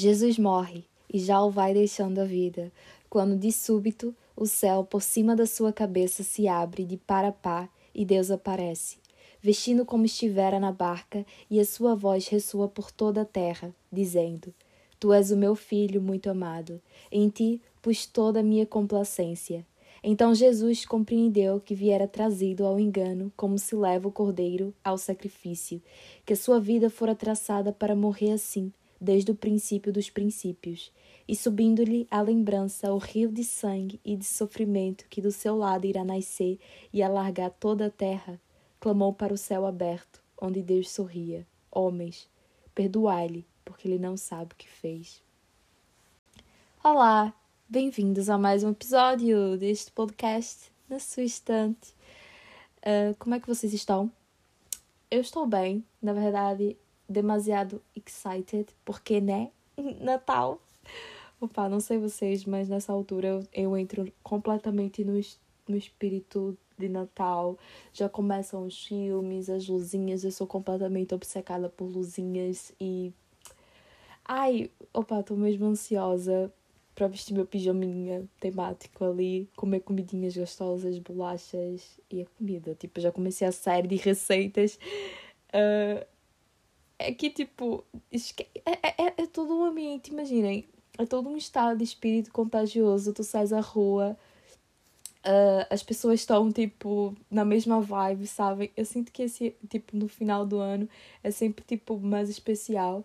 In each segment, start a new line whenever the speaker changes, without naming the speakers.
Jesus morre e já o vai deixando a vida, quando de súbito o céu por cima da sua cabeça se abre de par a par e Deus aparece, vestindo como estivera na barca, e a sua voz ressoa por toda a terra, dizendo: Tu és o meu filho muito amado, em ti pus toda a minha complacência. Então Jesus compreendeu que viera trazido ao engano, como se leva o cordeiro ao sacrifício, que a sua vida fora traçada para morrer assim, desde o princípio dos princípios, e subindo-lhe a lembrança o rio de sangue e de sofrimento que do seu lado irá nascer e alargar toda a terra, clamou para o céu aberto, onde Deus sorria: Homens, perdoai-lhe, porque ele não sabe o que fez. Olá, Bem-vindos a mais um episódio deste podcast na sua estante. Uh, como é que vocês estão? Eu estou bem, na verdade, demasiado excited, porque, né? Natal! Opa, não sei vocês, mas nessa altura eu, eu entro completamente no, no espírito de Natal. Já começam os filmes, as luzinhas, eu sou completamente obcecada por luzinhas e. Ai, opa, tô mesmo ansiosa para vestir meu pijaminha temático ali, comer comidinhas gostosas, bolachas e a comida. Tipo, já comecei a série de receitas. Uh, é que, tipo, é, é, é, é todo um ambiente, imaginem, é todo um estado de espírito contagioso. Tu sais à rua, uh, as pessoas estão, tipo, na mesma vibe, sabem? Eu sinto que esse, tipo, no final do ano é sempre, tipo, mais especial.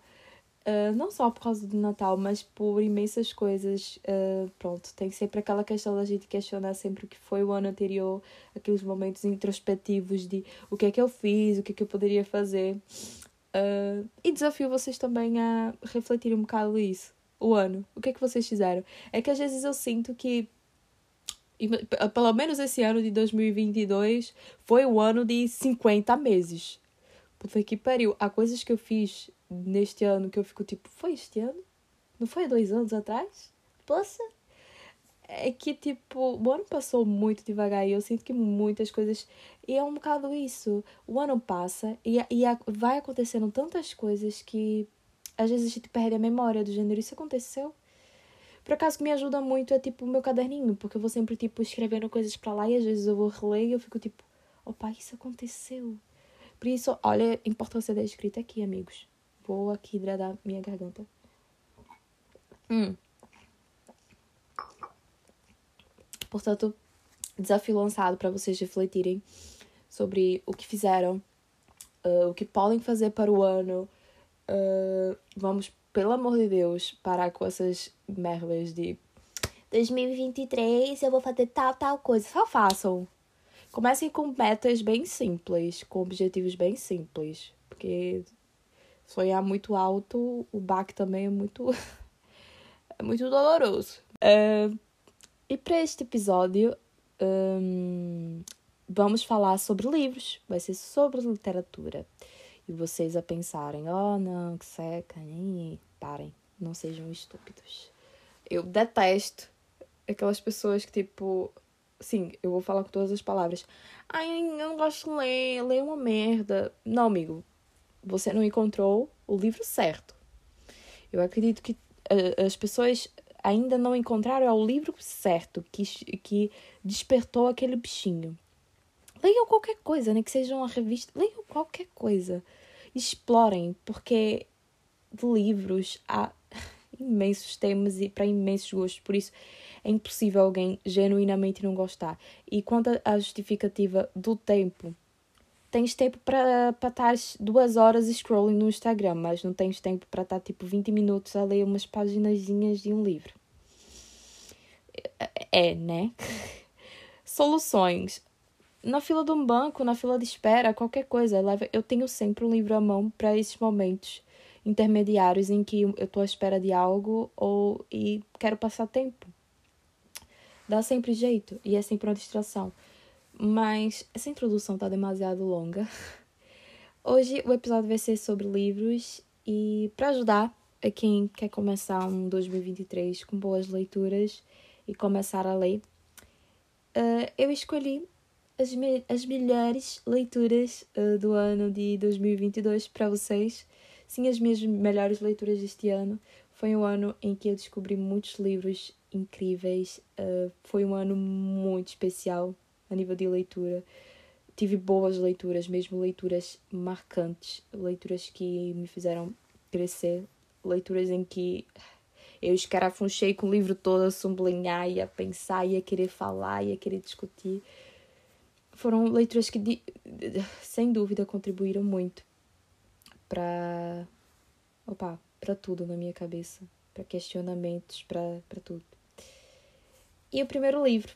Uh, não só por causa do Natal, mas por imensas coisas. Uh, pronto, tem sempre aquela questão da gente questionar sempre o que foi o ano anterior, aqueles momentos introspectivos de o que é que eu fiz, o que é que eu poderia fazer. Uh, e desafio vocês também a refletirem um bocado isso. O ano. O que é que vocês fizeram? É que às vezes eu sinto que. Pelo menos esse ano de 2022 foi o ano de 50 meses. Puta que pariu. Há coisas que eu fiz neste ano que eu fico tipo, foi este ano? Não foi há dois anos atrás? Poxa! É que tipo, o ano passou muito devagar e eu sinto que muitas coisas. E é um bocado isso. O ano passa e, e vai acontecendo tantas coisas que às vezes a gente perde a memória do gênero. Isso aconteceu? Por acaso que me ajuda muito é tipo o meu caderninho, porque eu vou sempre tipo escrevendo coisas para lá e às vezes eu vou reler e eu fico tipo, opa, isso aconteceu. Por isso, olha a importância da escrita aqui, amigos. Vou aqui hidratar minha garganta. Hum. Portanto, desafio lançado para vocês refletirem sobre o que fizeram, uh, o que podem fazer para o ano. Uh, vamos, pelo amor de Deus, parar com essas merdas de 2023 eu vou fazer tal, tal coisa. Só façam. Comecem com metas bem simples, com objetivos bem simples. Porque sonhar muito alto, o baque também é muito, é muito doloroso. Uh, e para este episódio, um, vamos falar sobre livros. Vai ser sobre literatura. E vocês a pensarem, oh não, que seca, nem parem, não sejam estúpidos. Eu detesto aquelas pessoas que tipo, sim, eu vou falar com todas as palavras. Ai, eu não gosto de ler, ler uma merda. Não, amigo, você não encontrou o livro certo. Eu acredito que uh, as pessoas ainda não encontraram o livro certo que, que despertou aquele bichinho. Leiam qualquer coisa, nem né? que seja uma revista, leiam qualquer coisa. Explorem, porque livros há imensos temas e para imensos gostos, por isso é impossível alguém genuinamente não gostar. E quanto à justificativa do tempo, tens tempo para estar duas horas scrolling no Instagram, mas não tens tempo para estar tipo 20 minutos a ler umas paginazinhas de um livro. É, né? Soluções. Na fila de um banco, na fila de espera, qualquer coisa. Eu tenho sempre um livro à mão para esses momentos intermediários em que eu estou à espera de algo ou e quero passar tempo. Dá sempre jeito e é sempre uma distração. Mas essa introdução tá demasiado longa. Hoje o episódio vai ser sobre livros e para ajudar a quem quer começar um 2023 com boas leituras e começar a ler, uh, eu escolhi as, me as melhores leituras uh, do ano de 2022 para vocês. Sim, as minhas melhores leituras deste ano Foi um ano em que eu descobri muitos livros incríveis. Uh, foi um ano muito especial a nível de leitura. Tive boas leituras, mesmo leituras marcantes, leituras que me fizeram crescer, leituras em que eu escarafunchei com o livro todo a sublinhar, ia pensar, ia querer falar, ia querer discutir. Foram leituras que, sem dúvida, contribuíram muito para opa, para tudo na minha cabeça, para questionamentos, para tudo. E o primeiro livro,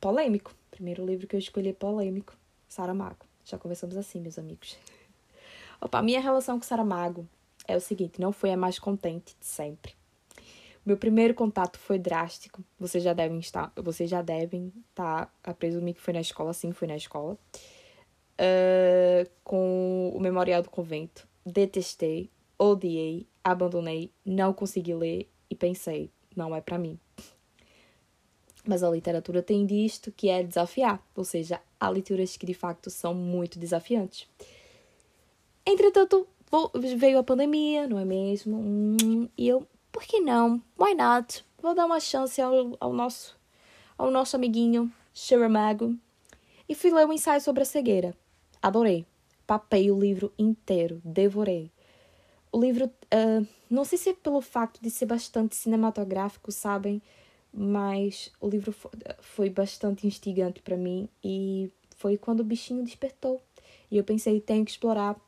polêmico. Primeiro livro que eu escolhi é polêmico, Saramago. Já começamos assim, meus amigos. Opa, minha relação com Saramago é o seguinte, não foi a mais contente de sempre. Meu primeiro contato foi drástico. Vocês já devem estar, vocês já devem estar a presumir que foi na escola, sim, foi na escola. Uh, com o Memorial do Convento. Detestei, odiei, abandonei, não consegui ler e pensei, não é para mim. Mas a literatura tem disto que é desafiar, ou seja, há leituras que de facto são muito desafiantes. Entretanto, veio a pandemia, não é mesmo? Hum, e eu, por que não? Why not? Vou dar uma chance ao, ao nosso ao nosso amiguinho Shiramago e fui ler um ensaio sobre a cegueira. Adorei. Papei o livro inteiro, devorei. O livro, uh, não sei se é pelo facto de ser bastante cinematográfico, sabem, mas o livro foi bastante instigante para mim e foi quando o bichinho despertou. E eu pensei, tenho que explorar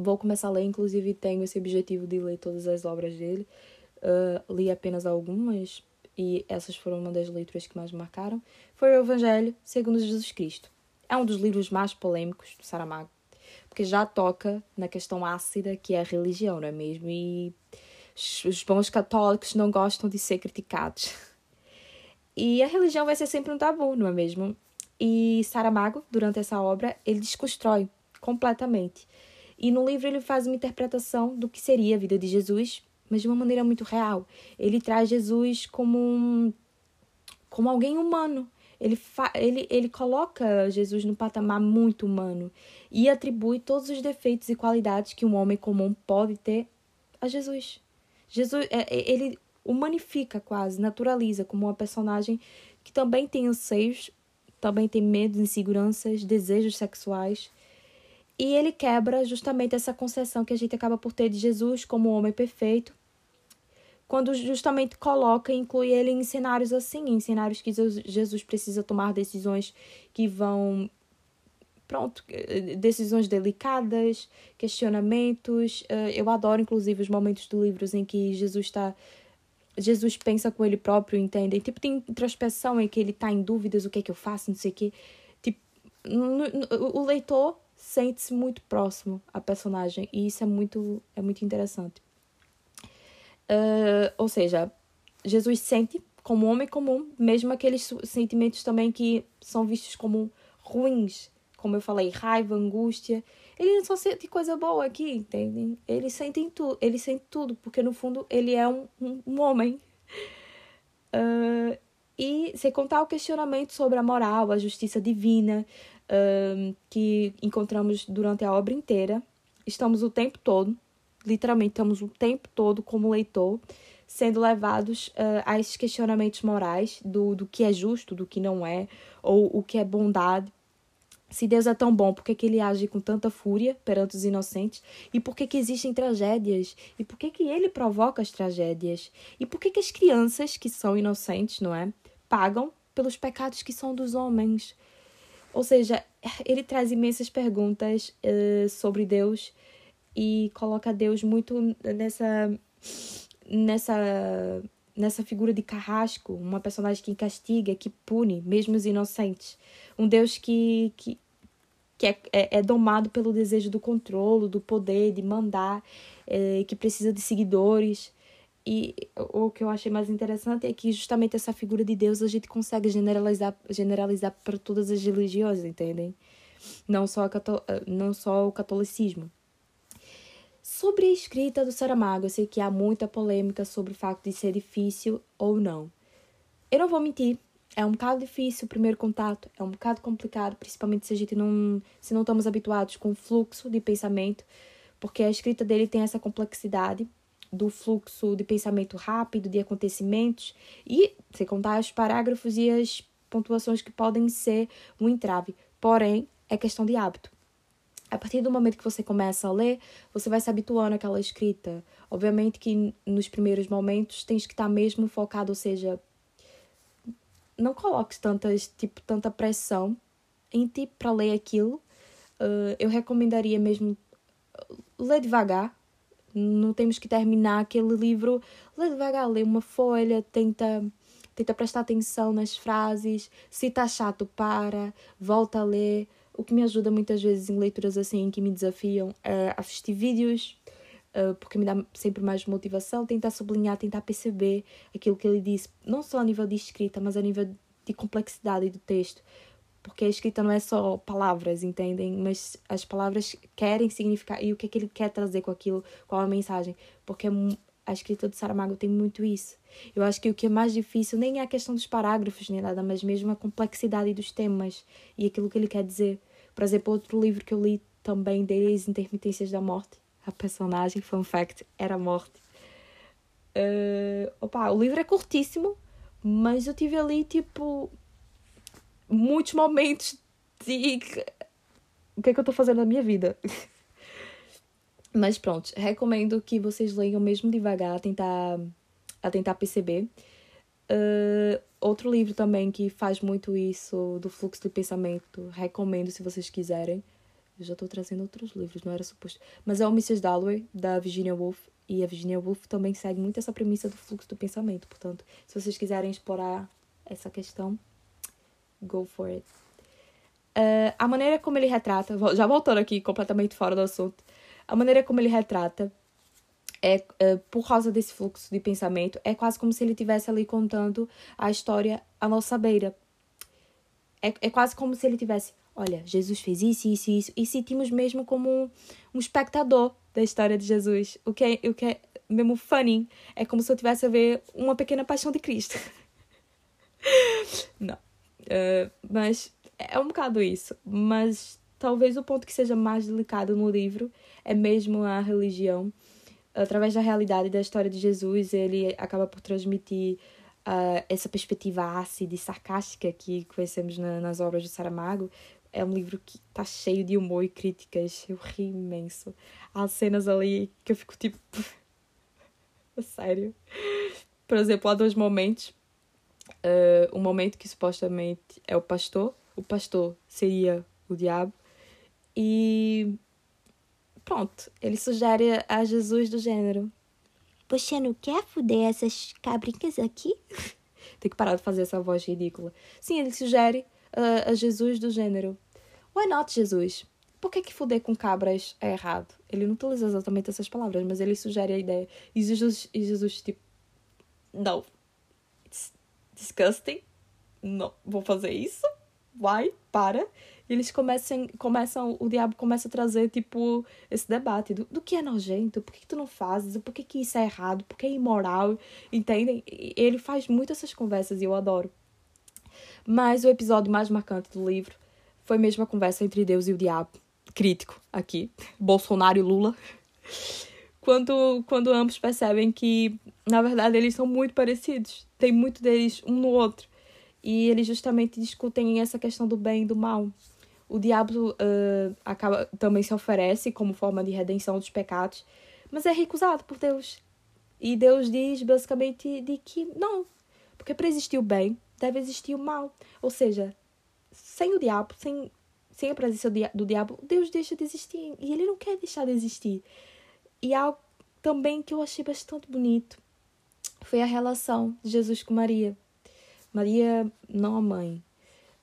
Vou começar a ler, inclusive tenho esse objetivo de ler todas as obras dele. Uh, li apenas algumas e essas foram uma das leituras que mais me marcaram. Foi o Evangelho segundo Jesus Cristo. É um dos livros mais polêmicos do Saramago, porque já toca na questão ácida que é a religião, não é mesmo? E os bons católicos não gostam de ser criticados. E a religião vai ser sempre um tabu, não é mesmo? E Saramago, durante essa obra, ele desconstrói completamente e no livro ele faz uma interpretação do que seria a vida de Jesus, mas de uma maneira muito real. Ele traz Jesus como um, como alguém humano. Ele, fa ele, ele coloca Jesus no patamar muito humano e atribui todos os defeitos e qualidades que um homem comum pode ter a Jesus. Jesus, é, é, ele humanifica quase, naturaliza como uma personagem que também tem anseios, também tem medos, inseguranças, desejos sexuais e ele quebra justamente essa concepção que a gente acaba por ter de Jesus como homem perfeito, quando justamente coloca e inclui ele em cenários assim, em cenários que Jesus precisa tomar decisões que vão pronto, decisões delicadas, questionamentos. Eh, eu adoro, inclusive, os momentos do livro em que Jesus está. Jesus pensa com ele próprio, entende? Tipo, tem introspeção em que ele está em dúvidas: o que é que eu faço, não sei o quê. Tipo, o leitor sente-se muito próximo à personagem e isso é muito, é muito interessante. Uh, ou seja, Jesus sente como homem comum, mesmo aqueles sentimentos também que são vistos como ruins, como eu falei, raiva, angústia. Ele só sente coisa boa aqui, entende? Ele sente tudo, ele sente tudo, porque no fundo ele é um, um, um homem. Uh, e sem contar o questionamento sobre a moral, a justiça divina, um, que encontramos durante a obra inteira. Estamos o tempo todo, literalmente estamos o tempo todo como leitor, sendo levados uh, a esses questionamentos morais do, do que é justo, do que não é, ou o que é bondade. Se Deus é tão bom, por que, que ele age com tanta fúria perante os inocentes? E por que, que existem tragédias? E por que, que ele provoca as tragédias? E por que, que as crianças que são inocentes, não é? Pagam pelos pecados que são dos homens? Ou seja, ele traz imensas perguntas uh, sobre Deus e coloca Deus muito nessa nessa nessa figura de carrasco, uma personagem que castiga, que pune, mesmo os inocentes. Um Deus que, que, que é, é, é domado pelo desejo do controle, do poder, de mandar, é, que precisa de seguidores. E o que eu achei mais interessante é que justamente essa figura de Deus a gente consegue generalizar, generalizar para todas as religiões, entendem? Não só, a não só o catolicismo. Sobre a escrita do Saramago, eu sei que há muita polêmica sobre o fato de ser difícil ou não. Eu não vou mentir, é um bocado difícil o primeiro contato, é um bocado complicado, principalmente se a gente não, se não estamos habituados com o fluxo de pensamento, porque a escrita dele tem essa complexidade do fluxo de pensamento rápido, de acontecimentos, e sem contar os parágrafos e as pontuações que podem ser um entrave. Porém, é questão de hábito. A partir do momento que você começa a ler, você vai se habituando àquela escrita. Obviamente que nos primeiros momentos tens que estar mesmo focado, ou seja, não coloques tantas, tipo, tanta pressão em ti para ler aquilo. Uh, eu recomendaria mesmo ler devagar. Não temos que terminar aquele livro. Lê devagar, lê uma folha, tenta tenta prestar atenção nas frases. Se está chato, para, volta a ler. O que me ajuda muitas vezes em leituras assim que me desafiam é assistir vídeos, uh, porque me dá sempre mais motivação, tentar sublinhar, tentar perceber aquilo que ele disse, não só a nível de escrita, mas a nível de complexidade do texto. Porque a escrita não é só palavras, entendem? Mas as palavras querem significar e o que é que ele quer trazer com aquilo, qual a mensagem. Porque é a escrita do Saramago tem muito isso. Eu acho que o que é mais difícil nem é a questão dos parágrafos nem nada, mas mesmo a complexidade dos temas e aquilo que ele quer dizer. Por exemplo, outro livro que eu li também dele, As Intermitências da Morte. A personagem, fun fact, era a morte. Uh, opa, o livro é curtíssimo, mas eu tive ali, tipo, muitos momentos de. O que é que eu estou fazendo na minha vida? mas pronto, recomendo que vocês leiam mesmo devagar, a tentar, a tentar perceber. Uh, outro livro também que faz muito isso do fluxo de pensamento, recomendo se vocês quiserem. Eu já estou trazendo outros livros, não era suposto. Mas é o Mrs. Dalloway, da Virginia Woolf. E a Virginia Woolf também segue muito essa premissa do fluxo do pensamento. Portanto, se vocês quiserem explorar essa questão, go for it. Uh, a maneira como ele retrata, já voltando aqui completamente fora do assunto, a maneira como ele retrata é, é, por causa desse fluxo de pensamento, é quase como se ele estivesse ali contando a história à nossa beira. É, é quase como se ele tivesse, olha, Jesus fez isso, isso, isso, e sentimos mesmo como um, um espectador da história de Jesus. O que é, o que é mesmo funny. É como se eu tivesse a ver uma pequena paixão de Cristo. Não. Uh, mas é um bocado isso. Mas talvez o ponto que seja mais delicado no livro é mesmo a religião através da realidade da história de Jesus, ele acaba por transmitir uh, essa perspectiva ácida e sarcástica que conhecemos na, nas obras de Saramago. É um livro que está cheio de humor e críticas. Eu ri imenso. Há cenas ali que eu fico tipo. Sério. Por exemplo, há dois momentos. Uh, um momento que supostamente é o pastor. O pastor seria o diabo. E Pronto, ele sugere a Jesus do gênero: Você não quer fuder essas cabrinhas aqui? Tem que parar de fazer essa voz ridícula. Sim, ele sugere uh, a Jesus do gênero: Why not, Jesus? Por que, que fuder com cabras é errado? Ele não utiliza exatamente essas palavras, mas ele sugere a ideia. E Jesus, e Jesus tipo, não. It's disgusting. Não, vou fazer isso. Vai, para. E eles começam, começam, o diabo começa a trazer, tipo, esse debate do, do que é nojento, por que, que tu não fazes, por que, que isso é errado, por que é imoral, entendem? Ele faz muito essas conversas e eu adoro. Mas o episódio mais marcante do livro foi mesmo a conversa entre Deus e o diabo, crítico aqui, Bolsonaro e Lula. Quando, quando ambos percebem que, na verdade, eles são muito parecidos, tem muito deles um no outro. E eles justamente discutem essa questão do bem e do mal o diabo uh, acaba, também se oferece como forma de redenção dos pecados, mas é recusado por Deus. E Deus diz basicamente de que não, porque para existir o bem deve existir o mal. Ou seja, sem o diabo, sem, sem a presença do diabo, Deus deixa de existir e ele não quer deixar de existir. E algo também que eu achei bastante bonito foi a relação de Jesus com Maria. Maria, não a mãe,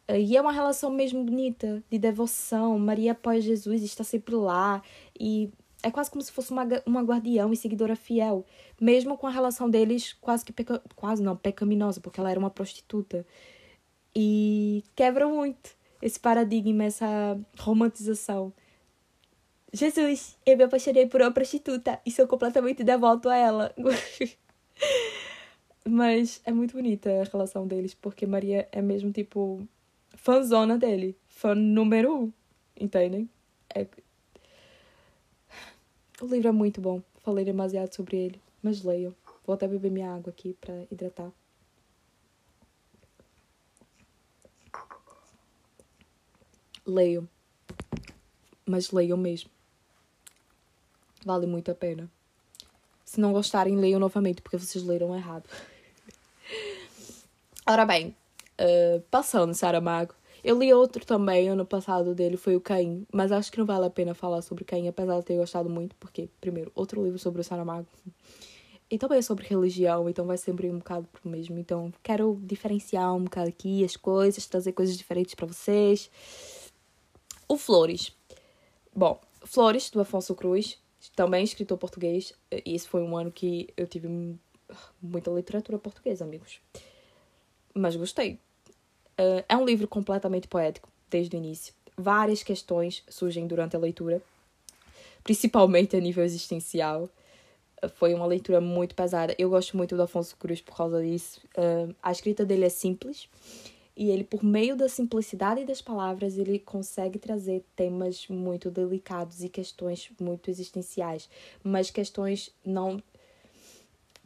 e é uma relação mesmo bonita, de devoção. Maria após Jesus está sempre lá. E é quase como se fosse uma, uma guardião e seguidora fiel. Mesmo com a relação deles quase que peca, quase não, pecaminosa, porque ela era uma prostituta. E quebra muito esse paradigma, essa romantização. Jesus, eu me apaixonei por uma prostituta e sou completamente devoto a ela. Mas é muito bonita a relação deles, porque Maria é mesmo tipo fãzona dele. Fã número um. Entendem? É... O livro é muito bom. Falei demasiado sobre ele. mas leiam. Vou até beber minha água aqui para hidratar. Leiam. Mas leiam mesmo. Vale muito a pena. Se não gostarem, leiam novamente, porque vocês leram errado. Ora bem, uh, passando Saramago. Eu li outro também ano passado dele, foi o Caim, mas acho que não vale a pena falar sobre Caim, apesar de ter gostado muito, porque, primeiro, outro livro sobre o Saramago. E também é sobre religião, então vai sempre um bocado pro mesmo. Então, quero diferenciar um bocado aqui as coisas, trazer coisas diferentes para vocês. O Flores. Bom, Flores, do Afonso Cruz, também escritor português. E esse foi um ano que eu tive muita literatura portuguesa, amigos. Mas gostei. Uh, é um livro completamente poético, desde o início. Várias questões surgem durante a leitura, principalmente a nível existencial. Uh, foi uma leitura muito pesada. Eu gosto muito do Afonso Cruz por causa disso. Uh, a escrita dele é simples e ele, por meio da simplicidade das palavras, ele consegue trazer temas muito delicados e questões muito existenciais, mas questões não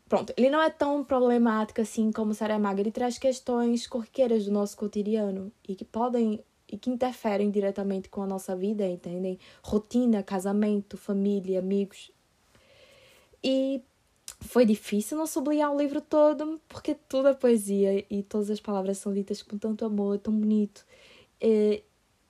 Pronto, ele não é tão problemático assim como Saramago. Ele traz questões corriqueiras do nosso cotidiano e que podem e que interferem diretamente com a nossa vida, entendem? Rotina, casamento, família, amigos. E foi difícil não sublinhar o livro todo, porque tudo é poesia e todas as palavras são ditas com tanto amor, tão bonito. É,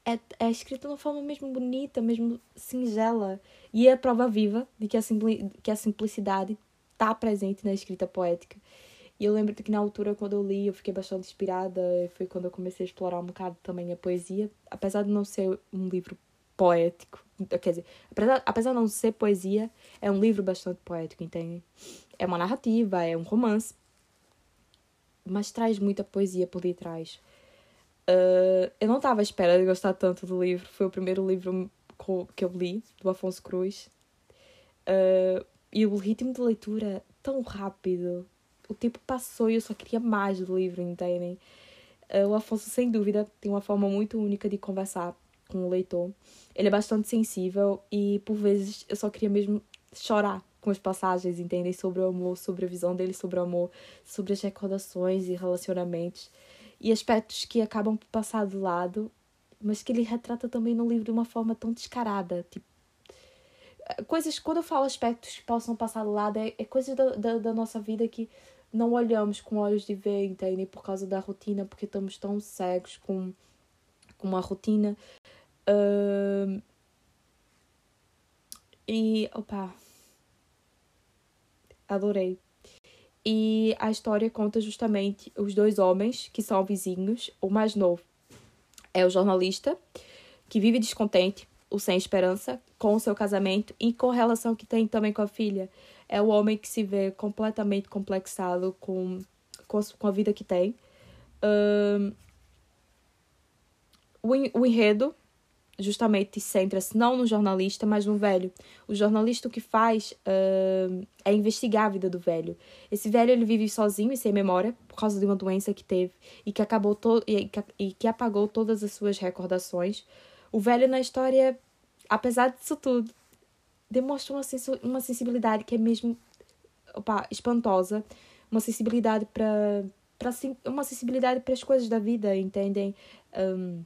é, é escrito de uma forma mesmo bonita, mesmo singela. E é a prova viva de que a, simpli que a simplicidade está presente na escrita poética. E eu lembro que na altura, quando eu li, eu fiquei bastante inspirada. Foi quando eu comecei a explorar um bocado também a poesia. Apesar de não ser um livro poético, quer dizer, apesar, apesar de não ser poesia, é um livro bastante poético, entende? É uma narrativa, é um romance, mas traz muita poesia por detrás. Uh, eu não estava à espera de gostar tanto do livro. Foi o primeiro livro que eu li, do Afonso Cruz. Uh, e o ritmo de leitura tão rápido. O tempo passou e eu só queria mais do livro, entendem? Uh, o Afonso, sem dúvida, tem uma forma muito única de conversar com o leitor. Ele é bastante sensível e, por vezes, eu só queria mesmo chorar com as passagens, entendem? Sobre o amor, sobre a visão dele sobre o amor, sobre as recordações e relacionamentos. E aspectos que acabam por passar de lado, mas que ele retrata também no livro de uma forma tão descarada. Tipo, coisas, quando eu falo aspectos que possam passar de lado, é, é coisas da, da, da nossa vida que não olhamos com olhos de ver, entendem? Por causa da rotina, porque estamos tão cegos com, com uma rotina. Uh, e, opa, adorei. E a história conta justamente os dois homens que são vizinhos. O mais novo é o jornalista, que vive descontente, o sem esperança, com o seu casamento e com a relação que tem também com a filha. É o homem que se vê completamente complexado com, com, com a vida que tem. O, o enredo justamente centra-se não no jornalista, mas no velho. O jornalista o que faz uh, é investigar a vida do velho. Esse velho ele vive sozinho e sem memória por causa de uma doença que teve e que acabou e, que, e que apagou todas as suas recordações. O velho na história, apesar disso tudo, demonstra uma, uma sensibilidade que é mesmo opa, espantosa, uma sensibilidade para para uma sensibilidade para as coisas da vida, entendem? Um,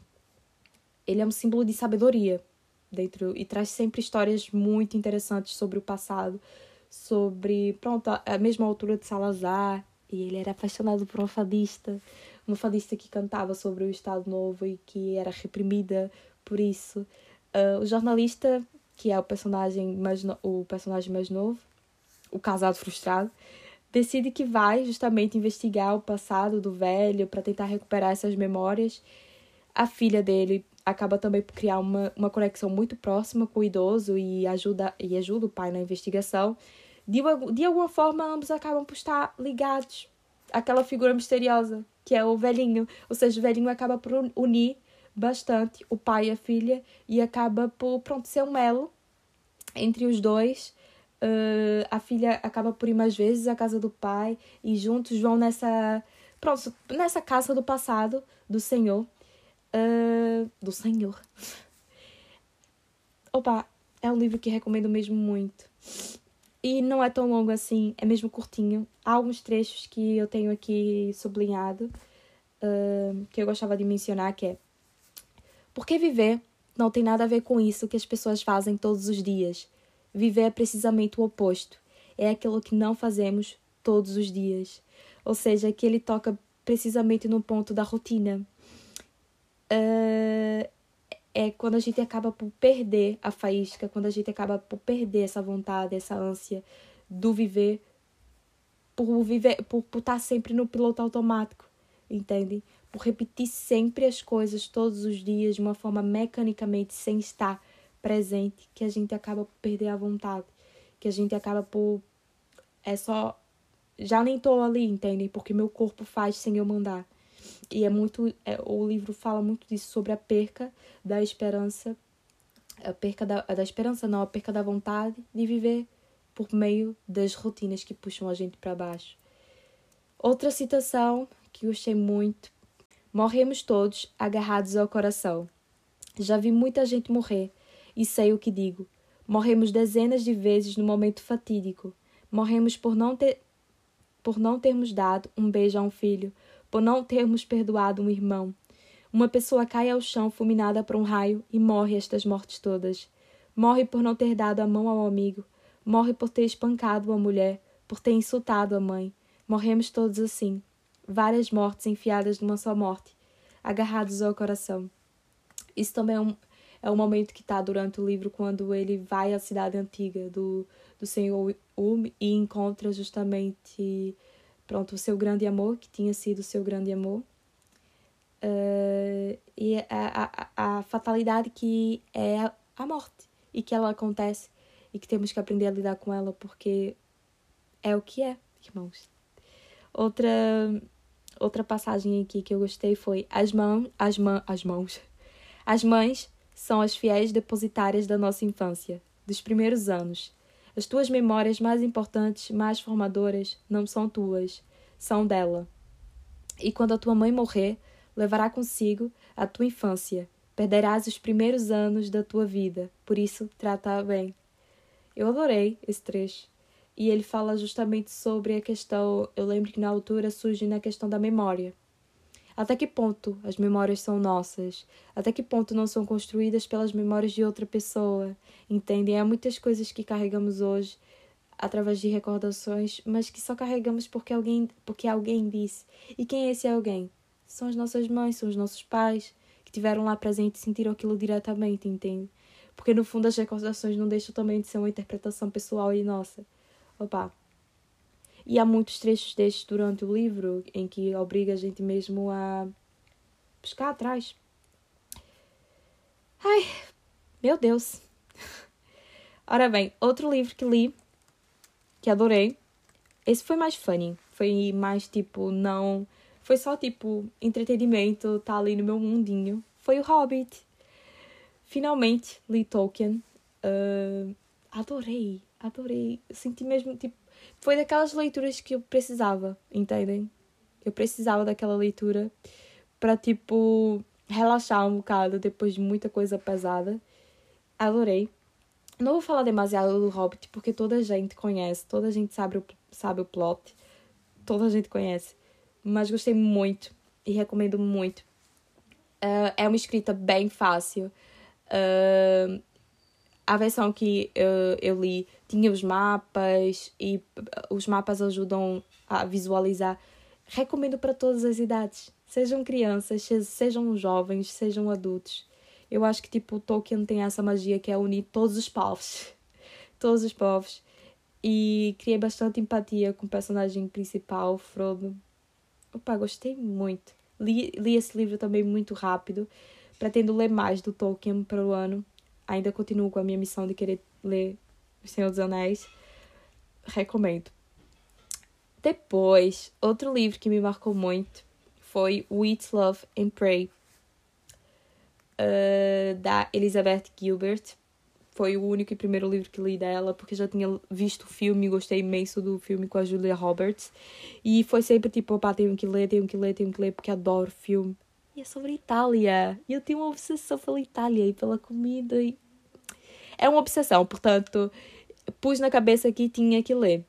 ele é um símbolo de sabedoria dentro e traz sempre histórias muito interessantes sobre o passado, sobre, pronto, a mesma altura de Salazar, e ele era apaixonado por uma fadista, uma fadista que cantava sobre o Estado Novo e que era reprimida por isso. Uh, o jornalista, que é o personagem mais no... o personagem mais novo, o casado frustrado, decide que vai justamente investigar o passado do velho para tentar recuperar essas memórias. A filha dele acaba também por criar uma, uma conexão muito próxima com o idoso e ajuda, e ajuda o pai na investigação. De, de alguma forma, ambos acabam por estar ligados àquela figura misteriosa, que é o velhinho. Ou seja, o velhinho acaba por unir bastante o pai e a filha e acaba por, pronto, ser um elo entre os dois. Uh, a filha acaba por ir mais vezes à casa do pai e juntos vão nessa, pronto, nessa casa do passado do Senhor uh, do Senhor. Opa, é um livro que recomendo mesmo muito. E não é tão longo assim, é mesmo curtinho. Há alguns trechos que eu tenho aqui sublinhado, uh, que eu gostava de mencionar, que é Porque viver não tem nada a ver com isso que as pessoas fazem todos os dias. Viver é precisamente o oposto. É aquilo que não fazemos todos os dias. Ou seja, que ele toca precisamente no ponto da rotina. Uh, é quando a gente acaba por perder a faísca, quando a gente acaba por perder essa vontade, essa ânsia do viver, por viver, por, estar sempre no piloto automático, entende? Por repetir sempre as coisas todos os dias de uma forma mecanicamente sem estar presente, que a gente acaba por perder a vontade, que a gente acaba por é só já nem tô ali, entende? Porque meu corpo faz sem eu mandar. E é muito. É, o livro fala muito disso, sobre a perca da esperança. A perca da, da esperança, não, a perca da vontade de viver por meio das rotinas que puxam a gente para baixo. Outra citação que gostei muito: Morremos todos agarrados ao coração. Já vi muita gente morrer e sei o que digo. Morremos dezenas de vezes no momento fatídico. Morremos por não ter por não termos dado um beijo a um filho, por não termos perdoado um irmão. Uma pessoa cai ao chão fulminada por um raio e morre estas mortes todas. Morre por não ter dado a mão ao amigo, morre por ter espancado uma mulher, por ter insultado a mãe. Morremos todos assim, várias mortes enfiadas numa só morte, agarrados ao coração. Isso também é um, é um momento que está durante o livro, quando ele vai à cidade antiga do, do Senhor Um e encontra justamente pronto, o seu grande amor, que tinha sido o seu grande amor. Uh, e a, a, a fatalidade que é a, a morte e que ela acontece e que temos que aprender a lidar com ela porque é o que é, irmãos. Outra outra passagem aqui que eu gostei foi as mãos as, mãos as mãos as mães são as fiéis depositárias da nossa infância, dos primeiros anos as tuas memórias mais importantes, mais formadoras, não são tuas, são dela. E quando a tua mãe morrer, levará consigo a tua infância. Perderás os primeiros anos da tua vida, por isso trata-a bem. Eu adorei esse trecho. E ele fala justamente sobre a questão. Eu lembro que na altura surge na questão da memória. Até que ponto as memórias são nossas? Até que ponto não são construídas pelas memórias de outra pessoa? Entendem? Há muitas coisas que carregamos hoje através de recordações, mas que só carregamos porque alguém, porque alguém disse. E quem é esse alguém? São as nossas mães, são os nossos pais que tiveram lá presente e sentiram aquilo diretamente, entende? Porque no fundo as recordações não deixam também de ser uma interpretação pessoal e nossa. Opa, e há muitos trechos destes durante o livro em que obriga a gente mesmo a pescar atrás. Ai, meu Deus. Ora bem, outro livro que li, que adorei, esse foi mais funny. Foi mais tipo, não. Foi só tipo entretenimento, tá ali no meu mundinho. Foi o Hobbit. Finalmente li Tolkien. Uh, adorei, adorei. Senti mesmo tipo foi daquelas leituras que eu precisava, entendem? Eu precisava daquela leitura para tipo relaxar um bocado depois de muita coisa pesada. Adorei. Não vou falar demasiado do Hobbit porque toda a gente conhece, toda a gente sabe o, sabe o plot, toda a gente conhece. Mas gostei muito e recomendo muito. Uh, é uma escrita bem fácil. Uh, a versão que eu, eu li tinha os mapas e os mapas ajudam a visualizar. Recomendo para todas as idades, sejam crianças, sejam jovens, sejam adultos. Eu acho que tipo Tolkien tem essa magia que é unir todos os povos, todos os povos. E criei bastante empatia com o personagem principal, Frodo. Opa, gostei muito. Li, li esse livro também muito rápido. Pretendo ler mais do Tolkien para o ano ainda continuo com a minha missão de querer ler O Senhor dos Anéis. Recomendo. Depois, outro livro que me marcou muito foi O Eat, Love and Pray, uh, da Elizabeth Gilbert. Foi o único e primeiro livro que li dela, porque já tinha visto o filme gostei imenso do filme com a Julia Roberts. E foi sempre tipo, opá, tenho que ler, tenho que ler, tenho que ler, porque adoro filme. E é sobre Itália. E eu tenho uma obsessão pela Itália e pela comida. E... É uma obsessão, portanto, pus na cabeça que tinha que ler.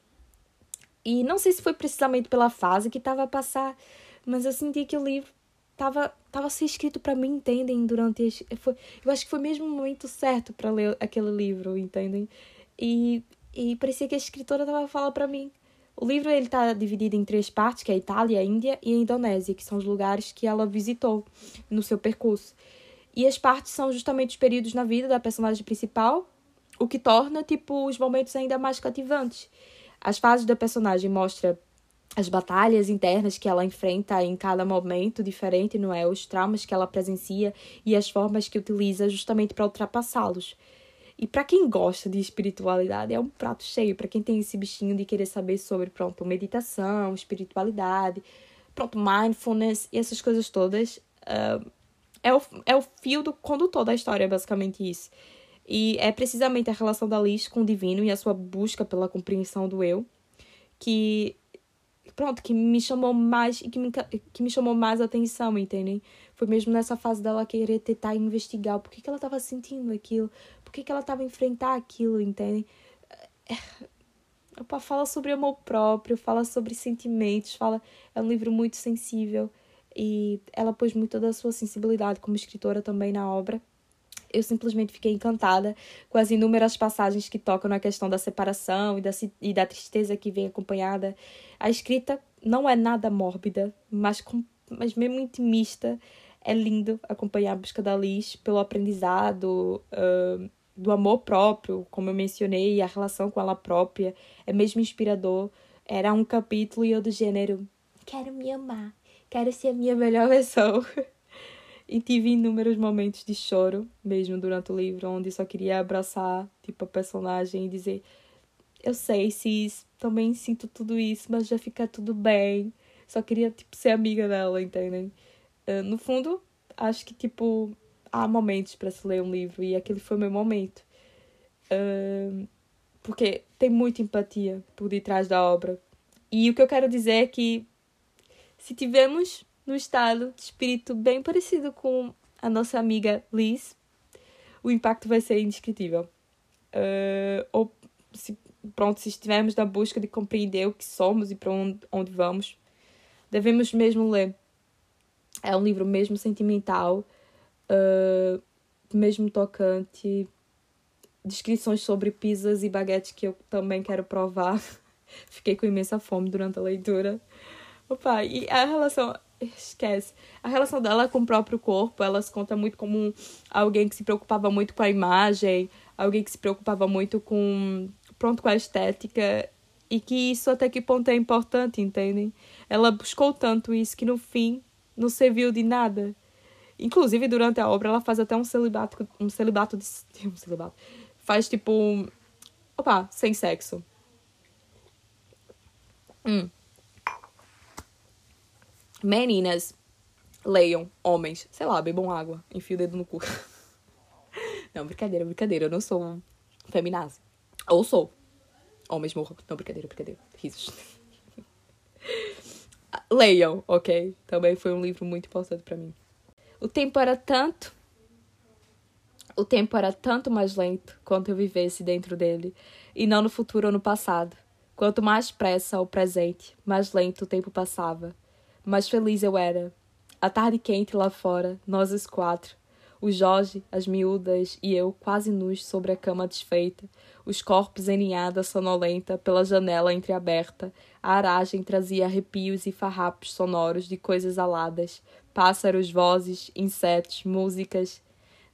E não sei se foi precisamente pela fase que estava a passar, mas eu senti que o livro estava tava a ser escrito para mim, entendem? Durante as, foi, eu acho que foi mesmo o momento certo para ler aquele livro, entendem? E, e parecia que a escritora estava a falar para mim. O livro está dividido em três partes, que é a Itália, a Índia e a Indonésia, que são os lugares que ela visitou no seu percurso. E as partes são justamente os períodos na vida da personagem principal, o que torna tipo os momentos ainda mais cativantes. As fases da personagem mostram as batalhas internas que ela enfrenta em cada momento diferente, não é? Os traumas que ela presencia e as formas que utiliza justamente para ultrapassá-los. E para quem gosta de espiritualidade, é um prato cheio. Para quem tem esse bichinho de querer saber sobre, pronto, meditação, espiritualidade, pronto, mindfulness e essas coisas todas, uh, é, o, é o fio do condutor da história, basicamente isso. E é precisamente a relação da Liz com o divino e a sua busca pela compreensão do eu que pronto, que me chamou mais e que me, que me chamou mais atenção, entendem? Foi mesmo nessa fase dela querer tentar investigar o porquê que ela estava sentindo aquilo, porquê que ela estava enfrentar aquilo, entendem? É, fala sobre amor próprio, fala sobre sentimentos, fala é um livro muito sensível e ela pôs muito da sua sensibilidade como escritora também na obra eu simplesmente fiquei encantada com as inúmeras passagens que tocam na questão da separação e da, e da tristeza que vem acompanhada. A escrita não é nada mórbida, mas, com, mas mesmo intimista. É lindo acompanhar a busca da Liz pelo aprendizado, uh, do amor próprio, como eu mencionei, e a relação com ela própria. É mesmo inspirador. Era um capítulo e eu do gênero: quero me amar, quero ser a minha melhor versão. E tive inúmeros momentos de choro, mesmo durante o livro, onde só queria abraçar, tipo, a personagem e dizer: Eu sei, Cis, também sinto tudo isso, mas já fica tudo bem. Só queria, tipo, ser amiga dela, entendem? Uh, no fundo, acho que, tipo, há momentos para se ler um livro e aquele foi o meu momento. Uh, porque tem muita empatia por detrás da obra. E o que eu quero dizer é que se tivermos no estado de espírito bem parecido com a nossa amiga Liz, o impacto vai ser indescritível. Uh, ou se, pronto, se estivermos na busca de compreender o que somos e para onde, onde vamos, devemos mesmo ler. É um livro mesmo sentimental, uh, mesmo tocante, descrições sobre pizzas e baguetes que eu também quero provar. Fiquei com imensa fome durante a leitura. Opa, e a relação esquece. A relação dela com o próprio corpo, ela se conta muito como alguém que se preocupava muito com a imagem, alguém que se preocupava muito com pronto com a estética e que isso até que ponto é importante, entendem? Ela buscou tanto isso que no fim não serviu de nada. Inclusive durante a obra ela faz até um celibato, um celibato de um celibato. Faz tipo opa, sem sexo. Hum. Meninas, leiam. Homens, sei lá, bebam água. Enfia o dedo no cu. não, brincadeira, brincadeira. Eu não sou feminazi. Ou sou. Homens morram. Não, brincadeira, brincadeira. Risos. Leiam, ok? Também foi um livro muito importante para mim. O tempo era tanto. O tempo era tanto mais lento quanto eu vivesse dentro dele, e não no futuro ou no passado. Quanto mais pressa ao presente, mais lento o tempo passava mais feliz eu era. A tarde quente lá fora, nós os quatro. O Jorge, as miúdas e eu quase nus sobre a cama desfeita, os corpos em ninhada sonolenta pela janela entreaberta. A aragem trazia arrepios e farrapos sonoros de coisas aladas, pássaros, vozes, insetos, músicas.